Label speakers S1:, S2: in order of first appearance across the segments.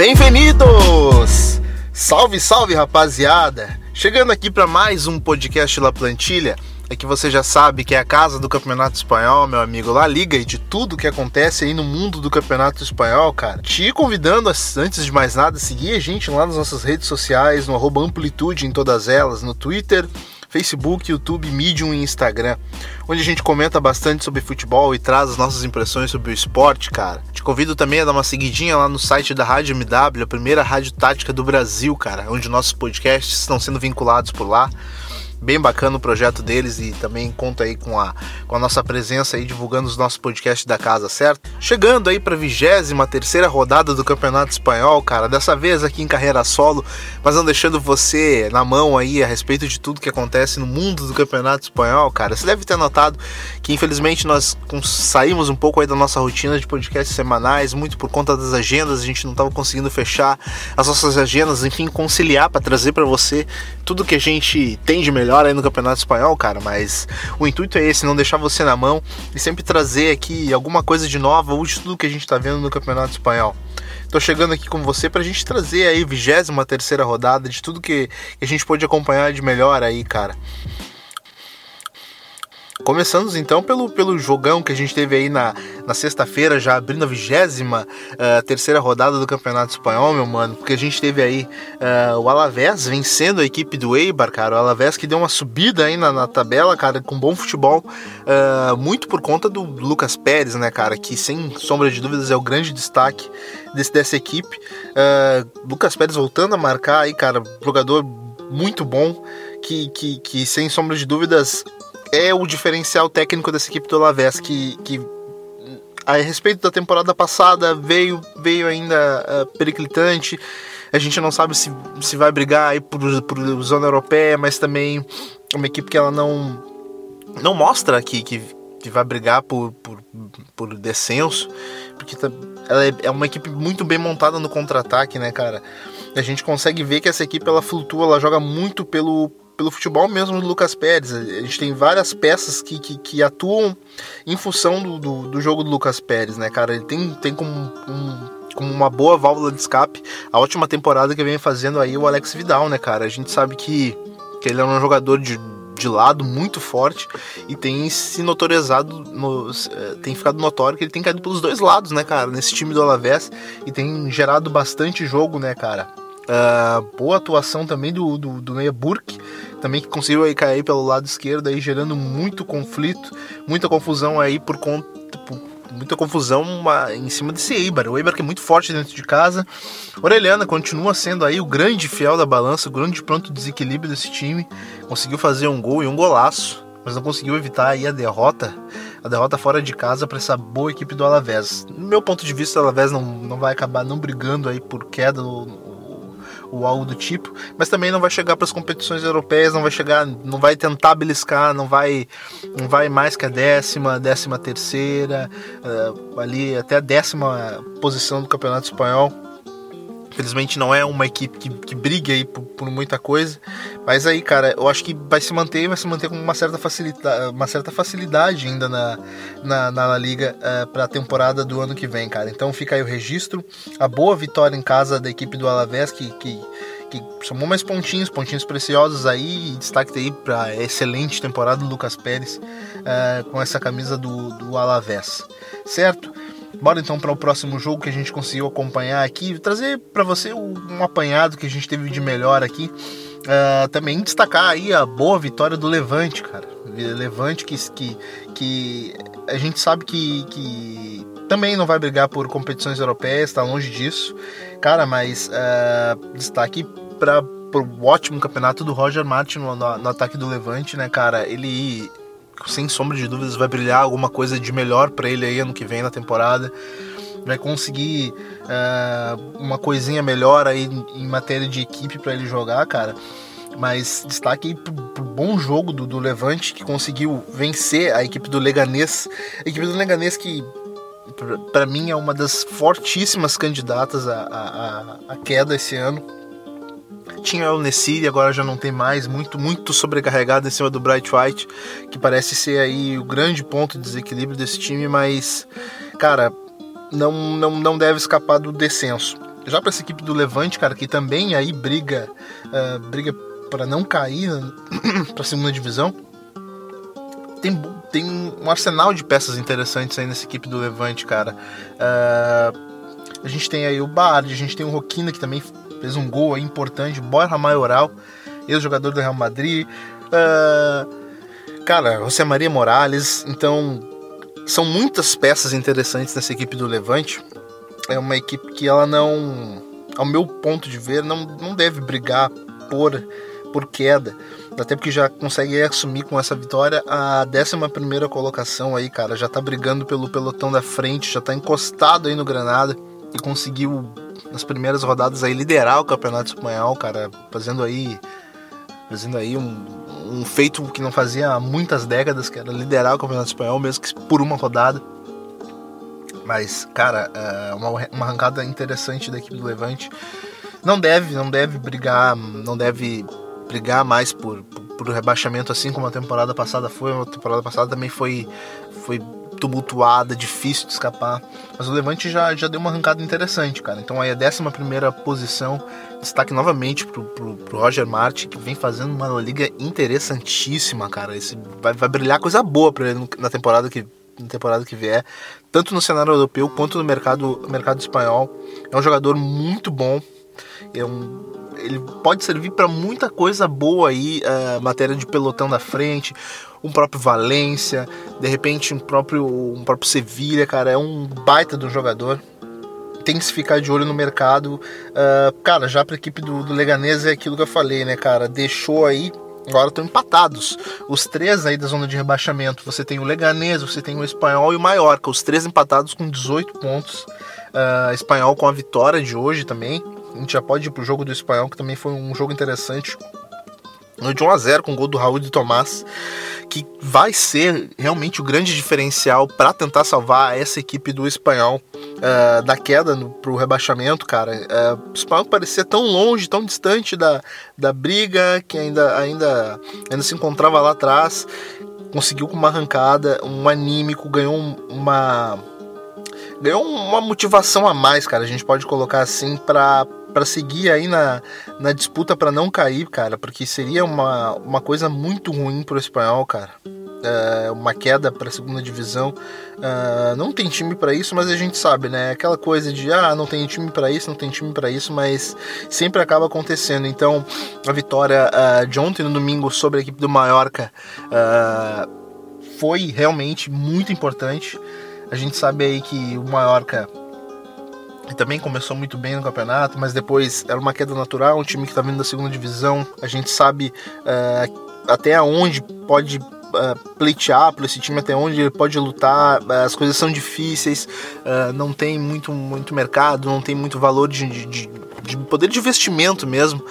S1: Bem-vindos! Salve, salve, rapaziada! Chegando aqui para mais um podcast La Plantilha. É que você já sabe que é a casa do Campeonato Espanhol, meu amigo La Liga e de tudo que acontece aí no mundo do Campeonato Espanhol, cara. Te convidando, antes de mais nada, a seguir a gente lá nas nossas redes sociais, no Amplitude em todas elas, no Twitter, Facebook, YouTube, Medium e Instagram, onde a gente comenta bastante sobre futebol e traz as nossas impressões sobre o esporte, cara. Te convido também a dar uma seguidinha lá no site da Rádio MW, a primeira rádio tática do Brasil, cara, onde nossos podcasts estão sendo vinculados por lá bem bacana o projeto deles e também conta aí com a, com a nossa presença aí divulgando os nossos podcasts da casa, certo? Chegando aí para a 23 terceira rodada do Campeonato Espanhol, cara, dessa vez aqui em carreira solo, mas não deixando você na mão aí a respeito de tudo que acontece no mundo do Campeonato Espanhol, cara. Você deve ter notado que infelizmente nós saímos um pouco aí da nossa rotina de podcasts semanais, muito por conta das agendas, a gente não estava conseguindo fechar as nossas agendas, enfim, conciliar para trazer para você tudo que a gente tem de melhor melhor aí no Campeonato Espanhol, cara, mas o intuito é esse, não deixar você na mão e sempre trazer aqui alguma coisa de nova ou de tudo que a gente tá vendo no Campeonato Espanhol. Tô chegando aqui com você pra gente trazer aí 23 terceira rodada de tudo que a gente pode acompanhar de melhor aí, cara. Começando então pelo, pelo jogão que a gente teve aí na, na sexta-feira, já abrindo a vigésima uh, terceira rodada do Campeonato Espanhol, meu mano, porque a gente teve aí uh, o Alavés vencendo a equipe do Eibar, cara, o Alavés que deu uma subida aí na, na tabela, cara, com bom futebol, uh, muito por conta do Lucas Pérez, né, cara, que sem sombra de dúvidas é o grande destaque desse, dessa equipe. Lucas Pérez voltando a marcar aí, cara, jogador muito bom, que, que, que sem sombra de dúvidas é o diferencial técnico dessa equipe do Alavés, que, que a respeito da temporada passada veio, veio ainda uh, periclitante. A gente não sabe se, se vai brigar aí por, por zona europeia, mas também uma equipe que ela não, não mostra que, que, que vai brigar por, por, por descenso, porque tá, ela é, é uma equipe muito bem montada no contra-ataque, né, cara? A gente consegue ver que essa equipe ela flutua, ela joga muito pelo, pelo futebol mesmo do Lucas Pérez. A gente tem várias peças que, que, que atuam em função do, do, do, jogo do Lucas Pérez, né, cara? Ele tem, tem como, um, como uma boa válvula de escape a última temporada que vem fazendo aí o Alex Vidal, né, cara? A gente sabe que, que ele é um jogador de, de lado muito forte e tem se notorizado, no, eh, tem ficado notório que ele tem caído pelos dois lados, né, cara, nesse time do Alavés e tem gerado bastante jogo, né, cara. Uh, boa atuação também do, do, do Burke, também que conseguiu aí cair pelo lado esquerdo, aí gerando muito conflito, muita confusão aí por conta. muita confusão uma, em cima desse Eibar. O Eibar que é muito forte dentro de casa. Orelhana continua sendo aí o grande fiel da balança, o grande pronto desequilíbrio desse time. Conseguiu fazer um gol e um golaço, mas não conseguiu evitar aí a derrota a derrota fora de casa para essa boa equipe do Alavés. No meu ponto de vista, o Alavés não, não vai acabar não brigando aí por queda algo do tipo, mas também não vai chegar para as competições europeias, não vai chegar, não vai tentar beliscar, não vai, não vai mais que a décima, décima terceira, uh, ali até a décima posição do campeonato espanhol. Infelizmente não é uma equipe que, que aí por, por, muita coisa. Mas aí, cara, eu acho que vai se manter, vai se manter com uma certa facilidade, uma certa facilidade ainda na, na, na Liga uh, eh, para a temporada do ano que vem, cara. Então fica aí o registro. A boa vitória em casa da equipe do Alavés, que, que, que somou mais pontinhos, pontinhos preciosos aí. Destaque aí para excelente temporada do Lucas Pérez uh, com essa camisa do, do Alavés, certo? Bora então para o próximo jogo que a gente conseguiu acompanhar aqui, trazer para você um apanhado que a gente teve de melhor aqui. Uh, também destacar aí a boa vitória do Levante, cara. Levante que, que, que a gente sabe que, que também não vai brigar por competições europeias, está longe disso, cara, mas uh, destaque para o ótimo campeonato do Roger Martin no, no, no, ataque do Levante, né, cara? Ele sem sombra de dúvidas, vai brilhar alguma coisa de melhor para ele aí ano que vem na temporada. Vai conseguir uh, uma coisinha melhor aí em matéria de equipe para ele jogar, cara. Mas destaque aí pro, pro bom jogo do, do, Levante, que conseguiu vencer a equipe do Leganês. A equipe do Leganês que, para mim, é uma das fortíssimas candidatas à, à, à queda esse ano tinha o Nessiri, agora já não tem mais, muito, muito sobrecarregado em cima do Bright White, que parece ser aí o grande ponto de desequilíbrio desse time, mas, cara, não, não, não deve escapar do descenso. já para essa equipe do Levante, cara, que também aí briga, uh, briga para não cair para segunda divisão, tem, tem um arsenal de peças interessantes aí nessa equipe do Levante, cara. Uh, a gente tem aí o Bard, a gente tem o Roquina, que também fez um gol aí importante, Borja Maioral, ex-jogador do Real Madrid. Uh, cara, José Maria Morales, então são muitas peças interessantes nessa equipe do Levante. É uma equipe que ela não, ao meu ponto de ver, não, não deve brigar por, por queda. Até porque já consegue assumir com essa vitória a 11 colocação aí, cara. Já tá brigando pelo pelotão da frente, já tá encostado aí no Granada e conseguiu nas primeiras rodadas aí liderar o Campeonato Espanhol, cara, fazendo aí fazendo aí um, um feito que não fazia há muitas décadas, que era liderar o Campeonato Espanhol, mesmo que por uma rodada. Mas, cara, é uma, uma arrancada interessante da equipe do Levante. Não deve, não deve brigar, não deve brigar mais por, por, por rebaixamento assim como a temporada passada foi. A temporada passada também foi, foi tumultuada, difícil de escapar. Mas o Levante já, já deu uma arrancada interessante, cara. Então aí a 11 posição, destaque novamente pro, pro, pro, Roger Martin, que vem fazendo uma liga interessantíssima, cara. Esse, vai, vai brilhar coisa boa para ele na temporada que na temporada que vier, tanto no cenário europeu quanto no mercado, mercado espanhol. É um jogador muito bom. É um, ele pode servir para muita coisa boa aí, uh, matéria de pelotão da frente, um próprio Valência, de repente um próprio, um próprio Sevilha, cara, é um baita um jogador. Tem que se ficar de olho no mercado. Uh, cara, já para a equipe do, do Leganês é aquilo que eu falei, né, cara? Deixou aí agora estão empatados. Os três aí da zona de rebaixamento. Você tem o Leganês, você tem o Espanhol e o Mallorca. Os três empatados com 18 pontos. Uh, espanhol com a vitória de hoje também. A gente já pode ir pro jogo do Espanhol, que também foi um jogo interessante. De 1 a 0 com o gol do Raul de Tomás que vai ser realmente o grande diferencial para tentar salvar essa equipe do espanhol uh, da queda para o rebaixamento, cara. Uh, o espanhol parecia tão longe, tão distante da, da briga, que ainda, ainda, ainda se encontrava lá atrás. Conseguiu com uma arrancada, um anímico, ganhou uma ganhou uma motivação a mais, cara. A gente pode colocar assim para para seguir aí na, na disputa para não cair, cara, porque seria uma, uma coisa muito ruim pro espanhol, cara. É, uma queda para a segunda divisão. É, não tem time para isso, mas a gente sabe, né? Aquela coisa de ah, não tem time para isso, não tem time para isso, mas sempre acaba acontecendo. Então, a vitória uh, de ontem no domingo sobre a equipe do Mallorca foi realmente muito importante. A gente sabe aí que o Mallorca também começou muito bem no campeonato, mas depois era uma queda natural, um time que está vindo da segunda divisão. A gente sabe uh, até onde pode uh, pleitear para esse time, até onde ele pode lutar. Uh, as coisas são difíceis, uh, não tem muito, muito mercado, não tem muito valor de, de, de poder de investimento mesmo.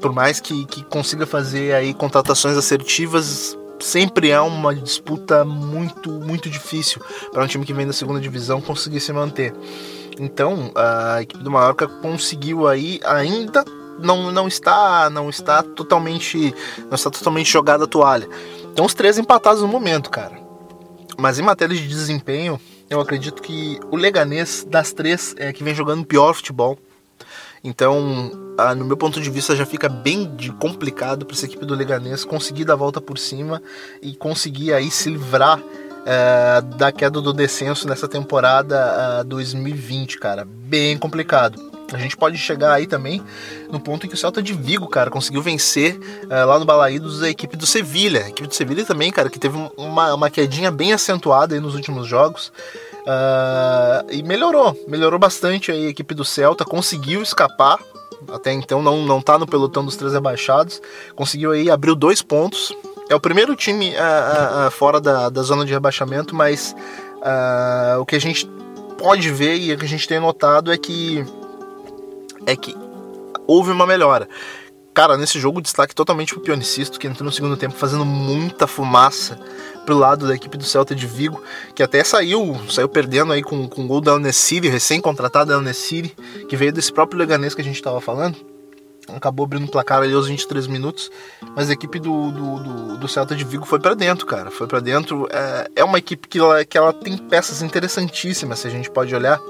S1: Por mais que, que consiga fazer aí contratações assertivas, sempre é uma disputa muito, muito difícil para um time que vem da segunda divisão conseguir se manter. Então, a equipe do Mallorca conseguiu aí ainda não, não está não está totalmente não está totalmente jogada a toalha. Então os três empatados no momento, cara. Mas em matéria de desempenho, eu acredito que o Leganês das três é que vem jogando pior futebol. Então, no meu ponto de vista, já fica bem complicado para essa equipe do Leganês conseguir dar a volta por cima e conseguir aí se livrar é, da queda do descenso nessa temporada uh, 2020, cara. Bem complicado. A gente pode chegar aí também no ponto em que o Celta de Vigo, cara, conseguiu vencer uh, lá no Balaídos a equipe do Sevilha. A equipe do Sevilha também, cara, que teve uma, uma quedinha bem acentuada aí nos últimos jogos. Uh, e melhorou, melhorou bastante aí a equipe do Celta, conseguiu escapar. Até então não, não tá no pelotão dos três rebaixados. Conseguiu aí, abriu dois pontos é o primeiro time uh, uh, fora da, da zona de rebaixamento, mas o que a gente pode ver e o que a gente tem notado é que é que houve uma melhora. Cara, nesse jogo destaque totalmente pro Pionicisto, que entrou no segundo tempo fazendo muita fumaça pro lado da equipe do Celta de Vigo, que até saiu, saiu perdendo aí com, com o gol da Unesiri, recém-contratado da Unesiri, que veio desse próprio Leganês que a gente estava falando acabou abrindo o placar ali aos 23 minutos, mas a equipe do, do, do, do Celta de Vigo foi para dentro, cara, foi para dentro. É, é uma equipe que ela, que ela tem peças interessantíssimas, se a gente pode olhar.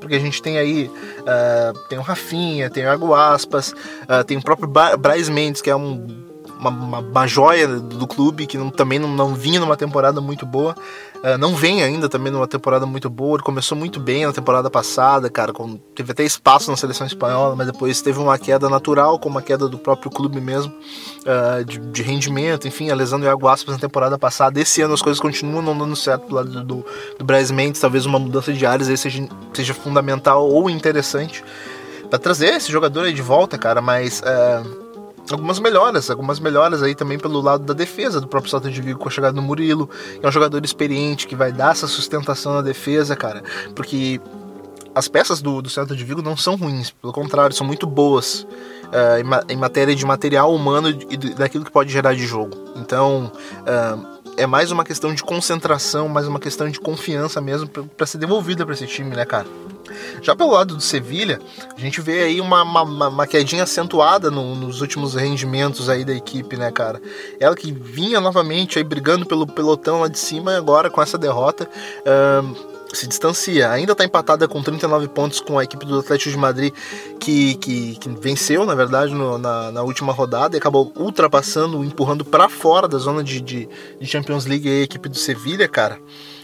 S1: porque a gente tem aí uh, tem o Rafinha, tem o Iago Aspas, uh, tem o próprio Braz Mendes, que é um uma, uma, uma, joia do clube que não, também não, não, vinha numa temporada muito boa. Uh, não vem ainda também numa temporada muito boa. Ele começou muito bem na temporada passada, cara. Com, teve até espaço na seleção espanhola, mas depois teve uma queda natural, como a queda do próprio clube mesmo, uh, de, de, rendimento. Enfim, a lesão do Aspas na temporada passada. Esse ano as coisas continuam não dando certo do lado do, do, do Braz Mendes. Talvez uma mudança de áreas aí seja, seja fundamental ou interessante para trazer esse jogador aí de volta, cara. Mas. Uh, algumas melhoras, algumas melhoras aí também pelo lado da defesa do próprio Celta de Vigo com a chegada do Murilo, que é um jogador experiente que vai dar essa sustentação na defesa, cara, porque as peças do, do Celta de Vigo não são ruins, pelo contrário, são muito boas uh, em, em, matéria de material humano e daquilo que pode gerar de jogo. Então, uh, é mais uma questão de concentração, mais uma questão de confiança mesmo para ser devolvida para esse time, né, cara? Já pelo lado do Sevilha, a gente vê aí uma, uma, uma quedinha acentuada no, nos últimos rendimentos aí da equipe, né, cara? Ela que vinha novamente aí brigando pelo pelotão lá de cima, agora com essa derrota. Uh, se distancia. Ainda está empatada com 39 pontos com a equipe do Atlético de Madrid, que, que, que venceu, na verdade, no, na, na, última rodada e acabou ultrapassando, empurrando para fora da zona de, de, de, Champions League a equipe do Sevilha, cara.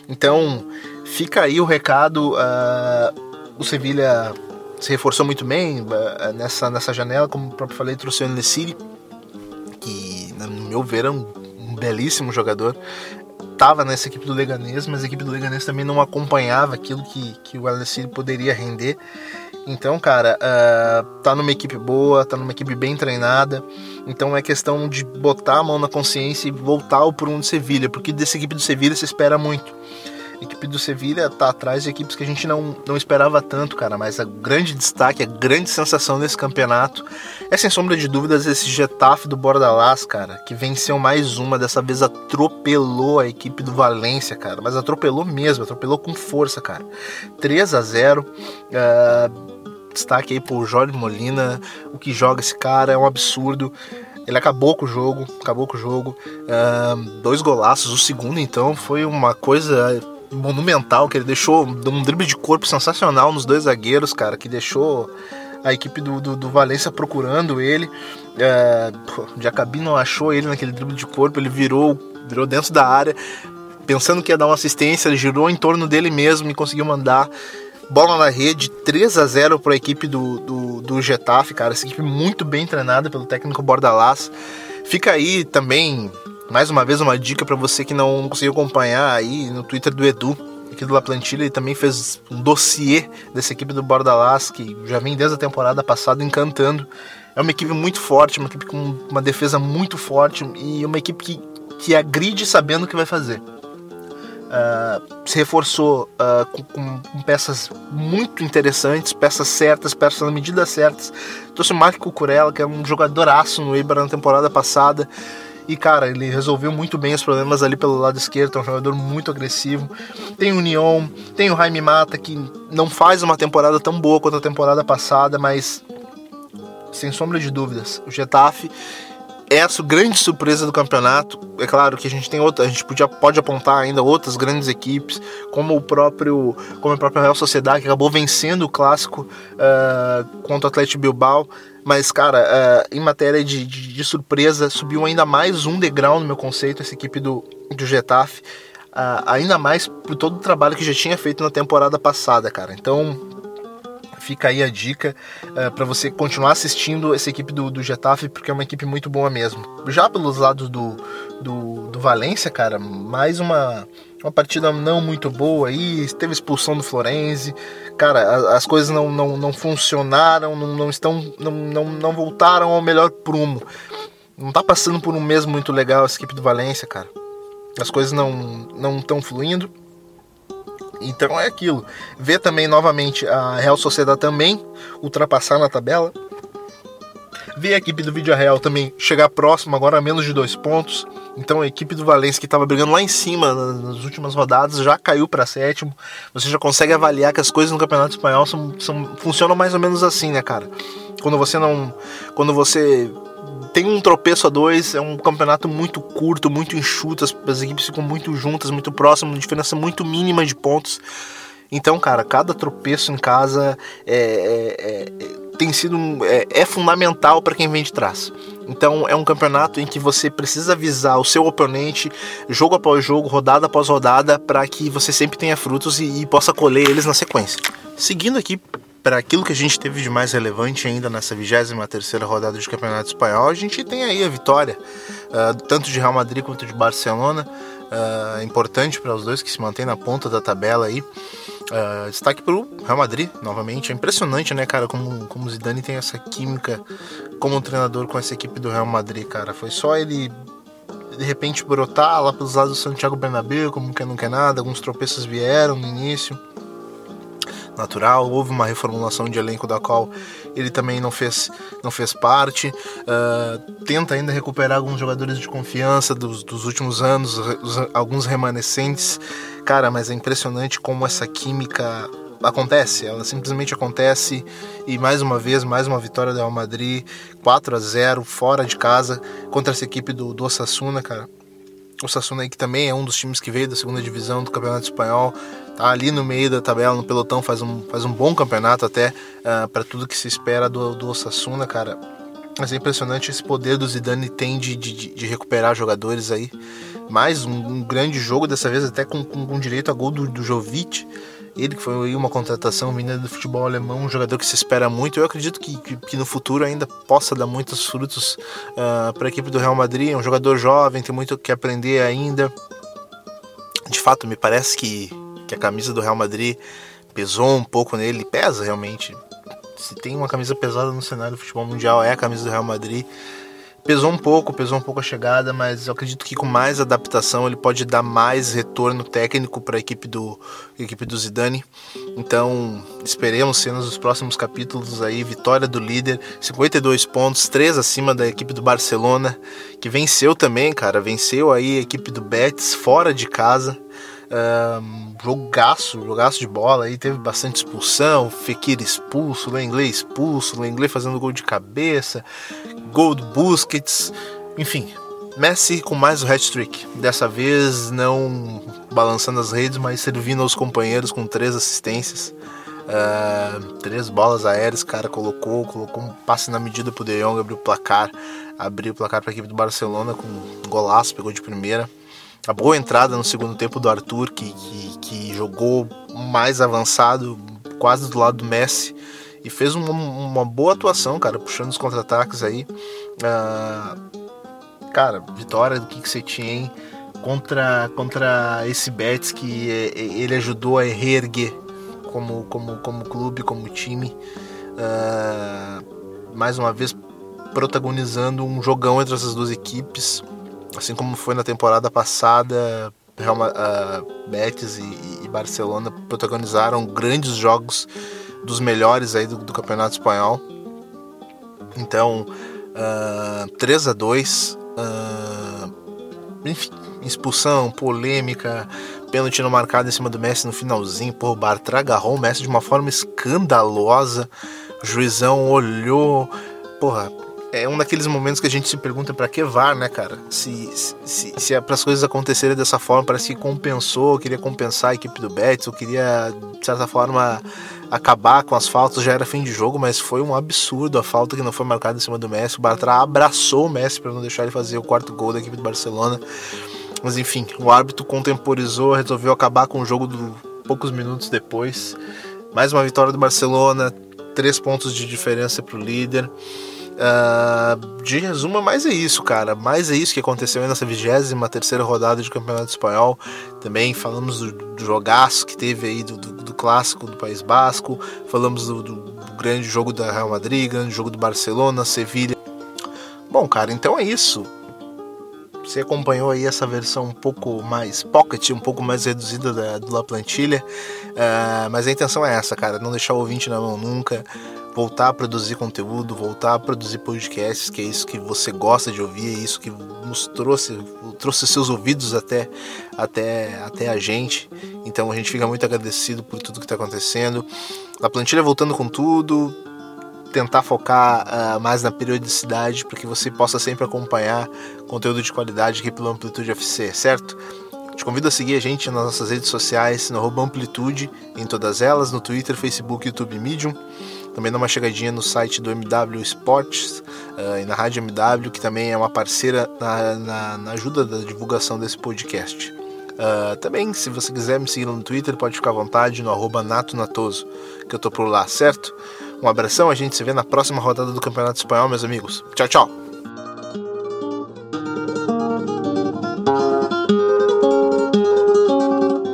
S1: Então, fica aí o recado. Uh, o Sevilha se reforçou muito bem eh, nessa, nessa janela, como o próprio falei, trouxe o Nesiri, que, no meu ver, é um belíssimo jogador. Tava nessa equipe do Leganês, mas a equipe do Leganês também não acompanhava aquilo que, que o Al-Nassr poderia render. Então, cara, uh, tá numa equipe boa, tá numa equipe bem treinada. Então é questão de botar a mão na consciência e voltar por um de Sevilha, porque dessa equipe do Sevilha se espera muito. Equipe do Sevilha tá atrás de equipes que a gente não, não esperava tanto, cara. Mas a grande destaque, a grande sensação desse campeonato é, sem sombra de dúvidas, esse Getafe do Bordalás, cara, que venceu mais uma. Dessa vez atropelou a equipe do Valência, cara. Mas atropelou mesmo, atropelou com força, cara. 3 a 0 uh, ah, Destaque aí pro Jorge Molina. O que joga esse cara é um absurdo. Ele acabou com o jogo, acabou com o jogo. Uh, dois golaços. O segundo, então, foi uma coisa monumental, que ele deixou um drible de corpo sensacional nos dois zagueiros, cara, que deixou a equipe do, do, do procurando ele. É, o Jacabi não achou ele naquele drible de corpo, ele virou, virou dentro da área, pensando que ia dar uma assistência, ele girou em torno dele mesmo e conseguiu mandar bola na rede, 3 a 0 para a equipe do, do, do Getafe, cara. Essa equipe muito bem treinada pelo técnico Bordalás. Fica aí também mais uma vez uma dica para você que não conseguiu acompanhar aí no Twitter do Edu, aqui do La Plantilha, ele também fez um dossiê dessa equipe do Bordalás, que já vem desde a temporada passada encantando. É uma equipe muito forte, uma equipe com uma defesa muito forte e uma equipe que, que agride sabendo o que vai fazer. Uh, se reforçou uh, com, com, peças muito interessantes, peças certas, peças na medida certas. Trouxe o Marco Cucurella, que é um jogadoraço no Eibar na temporada passada. E, cara, ele resolveu muito bem os problemas ali pelo lado esquerdo, é um jogador muito agressivo. Tem o Neon, tem o Jaime Mata, que não faz uma temporada tão boa quanto a temporada passada, mas sem sombra de dúvidas, o Getafe é a grande surpresa do campeonato. É claro que a gente tem outra, a gente podia, pode apontar ainda outras grandes equipes, como o próprio, como a própria Real Sociedade que acabou vencendo o clássico uh, contra o Atlético Bilbao. Mas, cara, uh, em matéria de, de, de, surpresa, subiu ainda mais um degrau no meu conceito essa equipe do, do Getafe. Uh, ainda mais por todo o trabalho que já tinha feito na temporada passada, cara. Então, fica aí a dica uh, eh, para você continuar assistindo essa equipe do, do Getafe, porque é uma equipe muito boa mesmo. Já pelos lados do, do, do Valência, cara, mais uma, uma partida não muito boa aí, teve expulsão do Florenzi, cara, as coisas não, não, não funcionaram, não, não estão, não, não, não voltaram ao melhor prumo. Não tá passando por um mês muito legal essa equipe do Valência, cara. As coisas não não estão fluindo. Então é aquilo. Ver também novamente a Real Sociedade também ultrapassar na tabela. Ver a equipe do Vídeo Real também chegar próximo, agora a menos de dois pontos. Então a equipe do Valência que estava brigando lá em cima nas últimas rodadas já caiu para sétimo. Você já consegue avaliar que as coisas no Campeonato Espanhol são, são, funcionam mais ou menos assim, né, cara? Quando você não, quando você tem um tropeço a dois, é um campeonato muito curto, muito enxuto, as, as equipes ficam muito juntas, muito próximas, diferença muito mínima de pontos. Então, cara, cada tropeço em casa é, é, é, tem sido é, é fundamental para quem vem de trás. Então é um campeonato em que você precisa avisar o seu oponente jogo após jogo, rodada após rodada, para que você sempre tenha frutos e, e possa colher eles na sequência. Seguindo aqui para aquilo que a gente teve de mais relevante ainda nessa 23 rodada de Campeonato Espanhol, a gente tem aí a vitória, uh, tanto de Real Madrid quanto de Barcelona, uh, importante para os dois que se mantêm na ponta da tabela aí. Uh, destaque para o Real Madrid, novamente. É impressionante, né, cara, como, como o Zidane tem essa química como treinador com essa equipe do Real Madrid, cara. Foi só ele de repente brotar lá pelos lados do Santiago Bernabéu, como que não quer nada, alguns tropeços vieram no início natural. Houve uma reformulação de elenco da qual ele também não fez, não fez parte. Uh, tenta ainda recuperar alguns jogadores de confiança dos, dos últimos anos, os, alguns remanescentes. Cara, mas é impressionante como essa química acontece, ela simplesmente acontece e mais uma vez, mais uma vitória do Real Madrid, 4 a 0 fora de casa contra essa equipe do, do Osasuna, cara. O aí que também é um dos times que veio da segunda divisão do Campeonato Espanhol, tá ali no meio da tabela, no pelotão, faz um, faz um bom campeonato até uh, ah, para tudo que se espera do, do Osasuna, cara. Mas é impressionante esse poder do Zidane tem de, de, de recuperar jogadores aí. Mais um, um, grande jogo, dessa vez até com, com, com direito a gol do, do Jovic. Ele que foi uma contratação vinda do futebol alemão, um jogador que se espera muito. Eu acredito que, que, que no futuro ainda possa dar muitos frutos uh, para a equipe do Real Madrid. É um jogador jovem, tem muito que aprender ainda. De fato, me parece que que a camisa do Real Madrid pesou um pouco nele, pesa realmente. Se tem uma camisa pesada no cenário do futebol mundial é a camisa do Real Madrid. Pesou um pouco, pesou um pouco a chegada, mas eu acredito que com mais adaptação ele pode dar mais retorno técnico para a equipe do equipe do Zidane. Então, esperemos cenas dos próximos capítulos aí, vitória do líder, 52 pontos, 3 acima da equipe do Barcelona, que venceu também, cara, venceu aí a equipe do Betis fora de casa. Um, jogaço, jogaço de bola aí, teve bastante expulsão, Fekir expulso, Lenglet expulso, Lenglet fazendo gol de cabeça, gol do Busquets, enfim, Messi com mais o hat-trick, dessa vez não balançando as redes, mas servindo aos companheiros com três assistências, uh, três bolas aéreas, cara colocou, colocou um passe na medida pro De Jong, abriu o placar, abriu o placar para a equipe do Barcelona com um golaço, pegou de primeira a boa entrada no segundo tempo do Arthur, que, que, que jogou mais avançado, quase do lado do Messi, e fez uma, uma boa atuação, cara, puxando os contra-ataques aí. Uh, cara, vitória do que, você tinha, hein? Contra, contra esse Betis que é, é, ele ajudou a reerguer como, como, como clube, como time. Uh, mais uma vez protagonizando um jogão entre essas duas equipes assim como foi na temporada passada, Real, uh, Betis e, e, Barcelona protagonizaram grandes jogos dos melhores aí do, do Campeonato Espanhol. Então, uh, 3 a 2 uh, enfim, expulsão, polêmica, pênalti não marcado em cima do Messi no finalzinho. Pô, o Bartra agarrou o Messi de uma forma escandalosa. O juizão olhou. Porra, é um daqueles momentos que a gente se pergunta para que VAR, né, cara? Se, se, se é para as coisas acontecerem dessa forma, parece que compensou, queria compensar a equipe do Betis, ou queria, de certa forma, acabar com as faltas, já era fim de jogo, mas foi um absurdo a falta que não foi marcada em cima do Messi. O Bartra abraçou o Messi para não deixar ele fazer o quarto gol da equipe do Barcelona. Mas enfim, o árbitro contemporizou, resolveu acabar com o jogo do, poucos minutos depois. Mais uma vitória do Barcelona, três pontos de diferença para o líder. Uh, de resumo, mais é isso, cara. Mais é isso que aconteceu nessa 23 terceira rodada de Campeonato Espanhol. Também falamos do, do jogaço que teve aí do, do, do, clássico do País Basco. Falamos do, do, grande jogo da Real Madrid, grande jogo do Barcelona, Sevilha. Bom, cara, então é isso. Você acompanhou aí essa versão um pouco mais pocket, um pouco mais reduzida da, do La Plantilha. Uh, mas a intenção é essa, cara. Não deixar o ouvinte na mão nunca voltar a produzir conteúdo, voltar a produzir podcasts, que é isso que você gosta de ouvir, é isso que nos trouxe, trouxe seus ouvidos até, até, até a gente. Então a gente fica muito agradecido por tudo que está acontecendo. A plantilha voltando com tudo, tentar focar uh, mais na periodicidade para que você possa sempre acompanhar conteúdo de qualidade aqui pelo Amplitude FC, certo? Te convido a seguir a gente nas nossas redes sociais, no Amplitude, em todas elas, no Twitter, Facebook, YouTube Medium. Também dá uma chegadinha no site do MW Sports uh, e na Rádio MW, que também é uma parceira na, na, na ajuda da divulgação desse podcast. Uh, também, se você quiser me seguir no Twitter, pode ficar à vontade no arroba que eu tô por lá, certo? Um abração, a gente se vê na próxima rodada do Campeonato Espanhol, meus amigos. Tchau, tchau!